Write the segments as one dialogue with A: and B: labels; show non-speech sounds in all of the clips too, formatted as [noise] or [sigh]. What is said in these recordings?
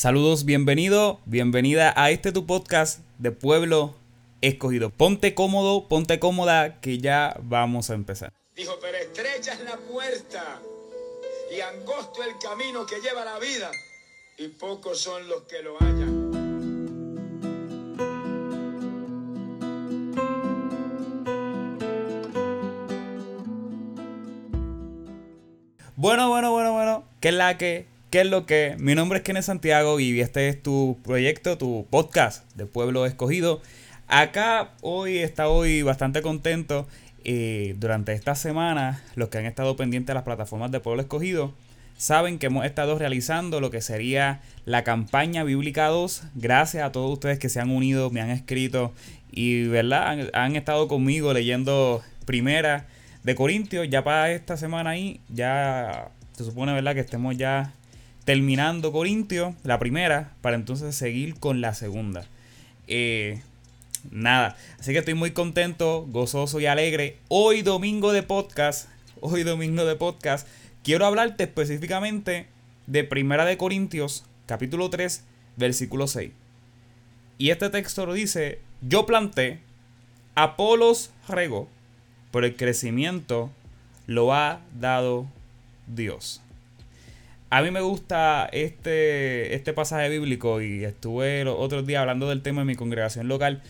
A: Saludos, bienvenido, bienvenida a este tu podcast de Pueblo Escogido. Ponte cómodo, ponte cómoda, que ya vamos a empezar.
B: Dijo, pero estrecha es la puerta y angosto el camino que lleva la vida y pocos son los que lo hallan.
A: Bueno, bueno, bueno, bueno. ¿Qué es la que? ¿Qué es lo que? Mi nombre es Kenneth Santiago y este es tu proyecto, tu podcast de Pueblo Escogido. Acá hoy está hoy bastante contento. Eh, durante esta semana, los que han estado pendientes de las plataformas de Pueblo Escogido, saben que hemos estado realizando lo que sería la campaña Bíblica 2. Gracias a todos ustedes que se han unido, me han escrito y verdad han, han estado conmigo leyendo primera de Corintios. Ya para esta semana ahí, ya se supone, ¿verdad? Que estemos ya terminando Corintios, la primera, para entonces seguir con la segunda. Eh, nada, así que estoy muy contento, gozoso y alegre. Hoy domingo de podcast, hoy domingo de podcast, quiero hablarte específicamente de Primera de Corintios, capítulo 3, versículo 6. Y este texto lo dice, yo planté, Apolos regó, pero el crecimiento lo ha dado Dios. A mí me gusta este, este pasaje bíblico y estuve los otros días hablando del tema en mi congregación local.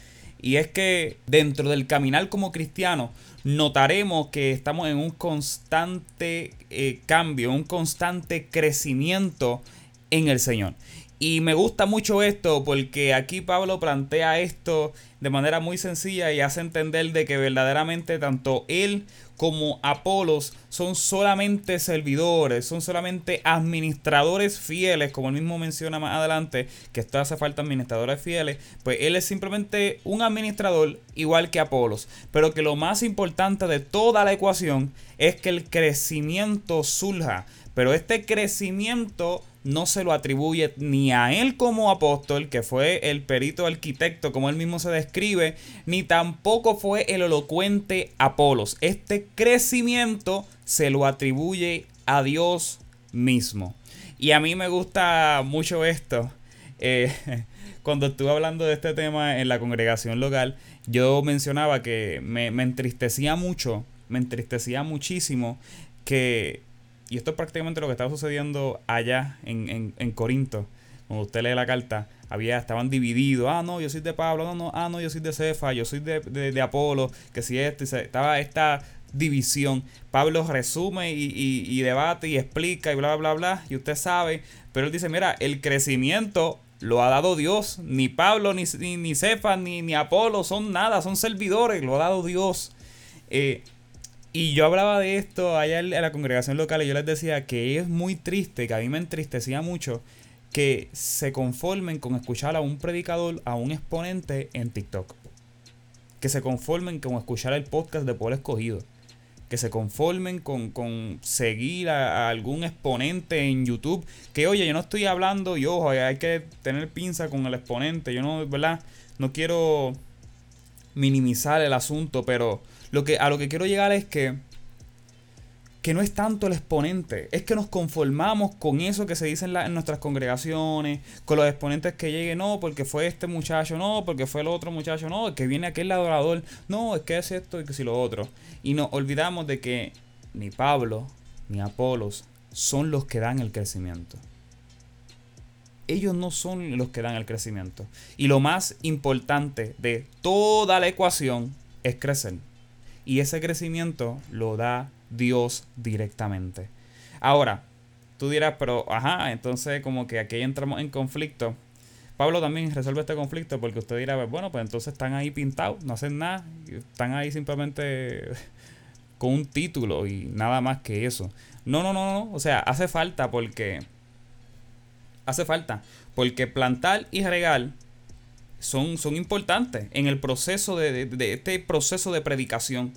A: Y es que dentro del caminar como cristiano notaremos que estamos en un constante eh, cambio, un constante crecimiento en el Señor. Y me gusta mucho esto porque aquí Pablo plantea esto de manera muy sencilla y hace entender de que verdaderamente tanto él como Apolos son solamente servidores, son solamente administradores fieles, como él mismo menciona más adelante, que esto hace falta administradores fieles, pues él es simplemente un administrador igual que Apolos, pero que lo más importante de toda la ecuación es que el crecimiento surja, pero este crecimiento no se lo atribuye ni a él como apóstol, que fue el perito arquitecto, como él mismo se describe, ni tampoco fue el elocuente Apolos. Este crecimiento se lo atribuye a Dios mismo. Y a mí me gusta mucho esto. Eh, [laughs] cuando estuve hablando de este tema en la congregación local, yo mencionaba que me, me entristecía mucho, me entristecía muchísimo que y esto es prácticamente lo que estaba sucediendo allá en, en, Corinto. Cuando usted lee la carta, había, estaban divididos. Ah, no, yo soy de Pablo. No, no, ah, no, yo soy de Cefa. Yo soy de, Apolo. Que si este. Estaba esta división. Pablo resume y, debate y explica y bla, bla, bla. Y usted sabe. Pero él dice, mira, el crecimiento lo ha dado Dios. Ni Pablo, ni, ni, Cefa, ni, ni Apolo son nada. Son servidores. Lo ha dado Dios. Eh, y yo hablaba de esto allá en la congregación local y yo les decía que es muy triste, que a mí me entristecía mucho que se conformen con escuchar a un predicador, a un exponente en TikTok. Que se conformen con escuchar el podcast de Pueblo Escogido. Que se conformen con, con seguir a, algún exponente en YouTube. Que oye, yo no estoy hablando y ojo, hay que tener pinza con el exponente. Yo no, ¿verdad? No quiero minimizar el asunto, pero lo que, a lo que quiero llegar es que, que no es tanto el exponente, es que nos conformamos con eso que se dice en, en nuestras congregaciones, con los exponentes que lleguen, no, porque fue este muchacho, no, porque fue el otro muchacho, no, que viene aquel adorador, no, es que es esto y que si lo otro. Y nos olvidamos de que ni Pablo ni Apolos son los que dan el crecimiento ellos no son los que dan el crecimiento. Y lo más importante de toda la ecuación es crecer. Y ese crecimiento lo da Dios directamente. Ahora, tú dirás, pero ajá, entonces como que aquí entramos en conflicto. Pablo también resuelve este conflicto porque usted dirá, bueno, pues entonces están ahí pintados, no hacen nada, están ahí simplemente [laughs] con un título y nada más que eso. No, no, no, no, o sea, hace falta porque hace falta. Porque plantar y regar son, son importantes en el proceso de, este proceso de predicación.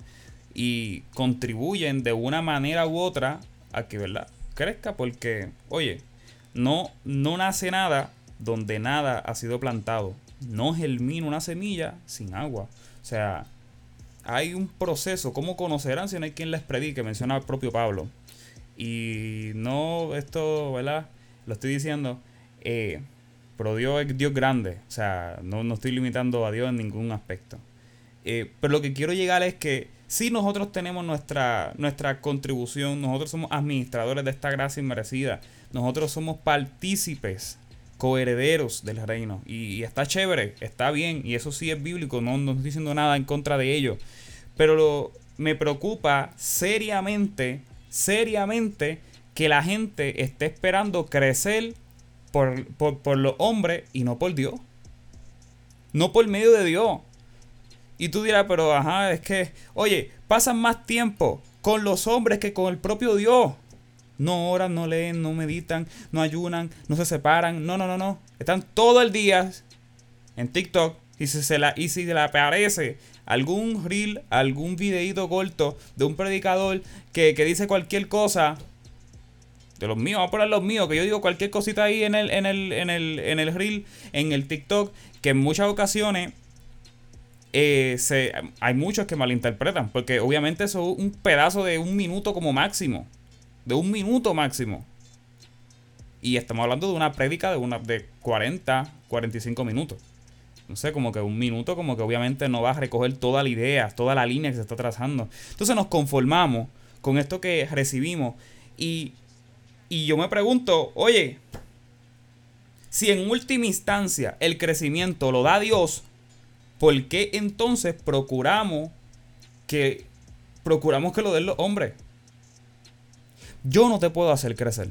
A: Y contribuyen de una manera u otra a que, ¿verdad? Crezca. Porque, oye, no, no nace nada donde nada ha sido plantado. No germina una semilla sin agua. O sea, hay un proceso. ¿Cómo conocerán si no hay quien les predique? Menciona el propio Pablo. Y no, esto, ¿verdad? lo estoy diciendo, eh, pero Dios es Dios grande. O sea, no, no estoy limitando a Dios en ningún aspecto. Eh, pero lo que quiero llegar es que si nosotros tenemos nuestra, nuestra contribución, nosotros somos administradores de esta gracia inmerecida, nosotros somos partícipes, coherederos del reino. Y, está chévere, está bien, y eso sí es bíblico, no, no estoy diciendo nada en contra de ello. Pero me preocupa seriamente, seriamente, que la gente esté esperando crecer por, por, por los hombres y no por Dios. No por medio de Dios. Y tú dirás, pero ajá, es que, oye, pasan más tiempo con los hombres que con el propio Dios. No oran, no leen, no meditan, no ayunan, no se separan. No, no, no, no. Están todo el día en TikTok. Y si se, la, y si le aparece algún reel, algún videito corto de un predicador que, dice cualquier cosa, de los míos, vamos a poner los míos, que yo digo cualquier cosita ahí en el, en el, en el, en el reel, en el TikTok, que en muchas ocasiones eh, se, hay muchos que malinterpretan, porque obviamente eso es un pedazo de un minuto como máximo, de un minuto máximo. Y estamos hablando de una prédica de, una, de 40, 45 minutos. No sé, como que un minuto, como que obviamente no va a recoger toda la idea, toda la línea que se está trazando. Entonces nos conformamos con esto que recibimos. Y, y yo me pregunto, oye, si en última instancia el crecimiento lo da Dios, ¿por qué entonces procuramos que procuramos que lo den los hombres? Yo no te puedo hacer crecer.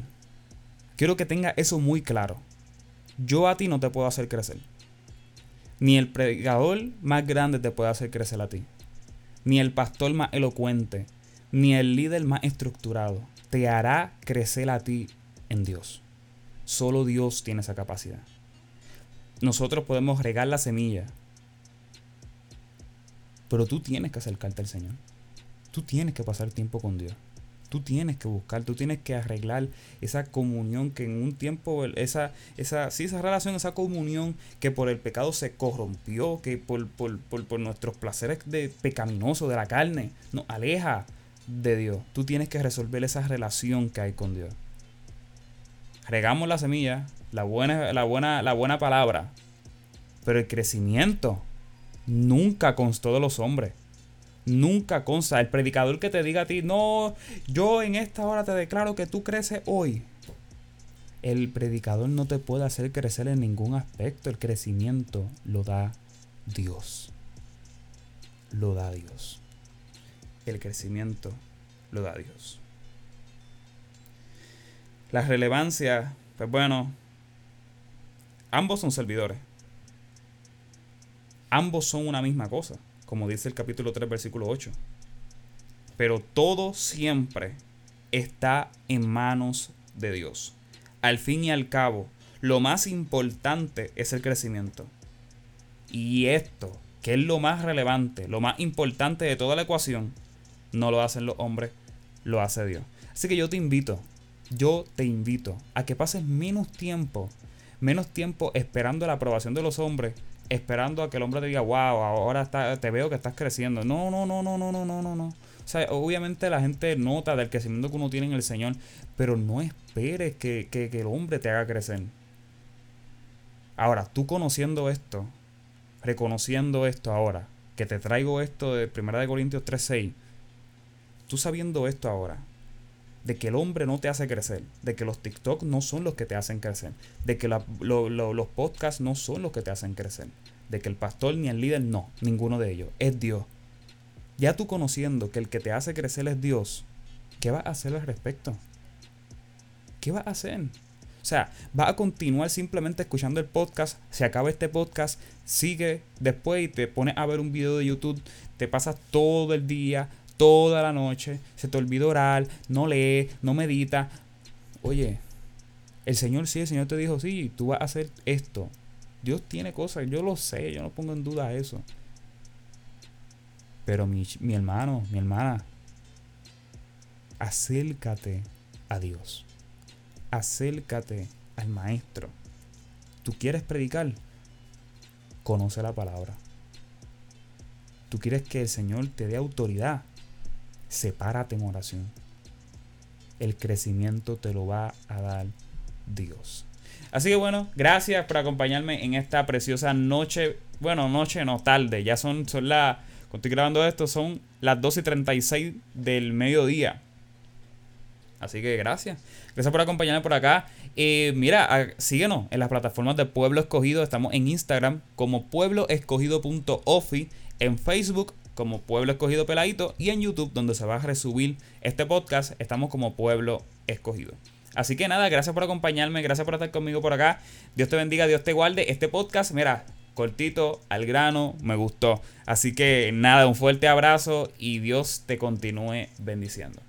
A: Quiero que tenga eso muy claro. Yo a ti no te puedo hacer crecer. Ni el predicador más grande te puede hacer crecer a ti. Ni el pastor más elocuente. Ni el líder más estructurado. Te hará crecer a ti en Dios. Solo Dios tiene esa capacidad. Nosotros podemos regar la semilla, pero tú tienes que acercarte al Señor. Tú tienes que pasar tiempo con Dios. Tú tienes que buscar, tú tienes que arreglar esa comunión que en un tiempo, esa, esa, sí, esa relación, esa comunión que por el pecado se corrompió, que por, por, por nuestros placeres de pecaminoso de la carne nos aleja de Dios. Tú tienes que resolver esa relación que hay con Dios. Regamos la semilla, la buena, la buena, la buena palabra, pero el crecimiento nunca constó de los hombres. Nunca consta. El predicador que te diga a ti, no, yo en esta hora te declaro que tú creces hoy. El predicador no te puede hacer crecer en ningún aspecto. El crecimiento lo da Dios. Lo da Dios. El crecimiento lo da Dios. La relevancia, pues bueno, ambos son servidores ambos son una misma cosa, como dice el capítulo 3, versículo 8. Pero todo siempre está en manos de Dios. Al fin y al cabo, lo más importante es el crecimiento. Y esto, que es lo más relevante, lo más importante de toda la ecuación, no lo hacen los hombres, lo hace Dios. Así que yo te invito, yo te invito a que pases menos tiempo, menos tiempo esperando la aprobación de los hombres esperando a que el hombre te diga, wow, ahora te veo que estás creciendo. No, no, no, no, no, no, no, no, no. O sea, obviamente la gente nota del crecimiento que uno tiene en el Señor, pero no esperes que, que, el hombre te haga crecer. Ahora, tú conociendo esto, reconociendo esto ahora, que te traigo esto de 1 Corintios 3:6, tú sabiendo esto ahora, de que el hombre no te hace crecer, de que los TikTok no son los que te hacen crecer, de que los podcasts no son los que te hacen crecer, de que el pastor ni el líder no, ninguno de ellos, es Dios. Ya tú conociendo que el que te hace crecer es Dios, ¿qué vas a hacer al respecto? ¿Qué vas a hacer? O sea, vas a continuar simplemente escuchando el podcast, se acaba este podcast, sigue después y te pones a ver un video de YouTube, te pasas todo el día toda la noche, se te olvida orar, no lee, no medita. Oye, el Señor sí, el Señor te dijo, sí, tú vas a hacer esto. Dios tiene cosas, yo lo sé, yo no pongo en duda eso. Pero mi, mi hermano, mi hermana, acércate a Dios. Acércate al Maestro. ¿Tú quieres predicar? Conoce la palabra. ¿Tú quieres que el Señor te dé autoridad? Sepárate en oración. El crecimiento te lo va a dar Dios. Así que bueno, gracias por acompañarme en esta preciosa noche. Bueno, noche no, tarde. Ya son, son las. Cuando estoy grabando esto, son las 12 y 36 del mediodía. Así que gracias. Gracias por acompañarme por acá. Eh, mira, síguenos en las plataformas de Pueblo Escogido. Estamos en Instagram como puebloescogido.ofi, en Facebook como Pueblo Escogido Peladito y en YouTube donde se va a resubir este podcast estamos como Pueblo Escogido. Así que nada, gracias por acompañarme, gracias por estar conmigo por acá. Dios te bendiga, Dios te guarde. Este podcast, mira, cortito, al grano, me gustó. Así que nada, un fuerte abrazo y Dios te continúe bendiciendo.